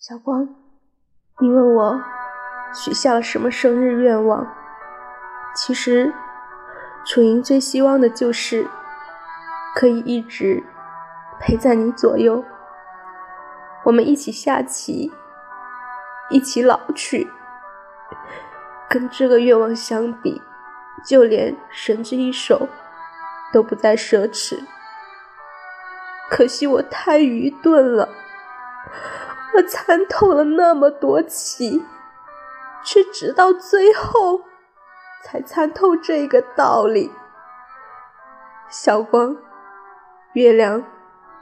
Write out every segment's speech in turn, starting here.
小光，你问我许下了什么生日愿望？其实，楚莹最希望的就是可以一直陪在你左右，我们一起下棋，一起老去。跟这个愿望相比，就连神之一手都不再奢侈。可惜我太愚钝了。我参透了那么多棋，却直到最后才参透这个道理。小光，月亮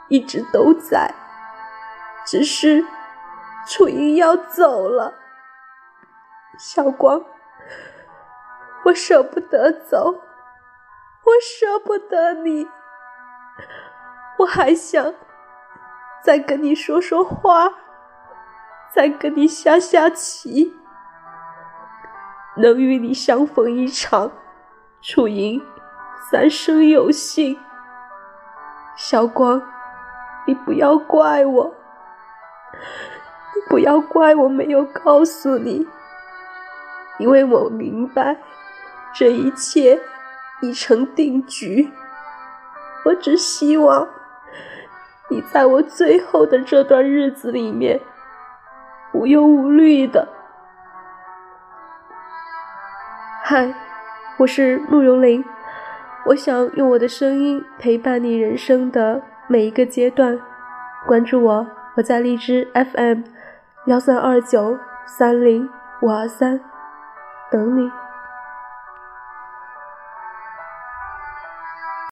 一直都在，只是楚莹要走了。小光，我舍不得走，我舍不得你，我还想再跟你说说话。再跟你下下棋，能与你相逢一场，楚莹三生有幸。小光，你不要怪我，你不要怪我没有告诉你，因为我明白这一切已成定局。我只希望你在我最后的这段日子里面。无忧无虑的。嗨，我是慕容林，我想用我的声音陪伴你人生的每一个阶段。关注我，我在荔枝 FM 幺三二九三零五二三等你。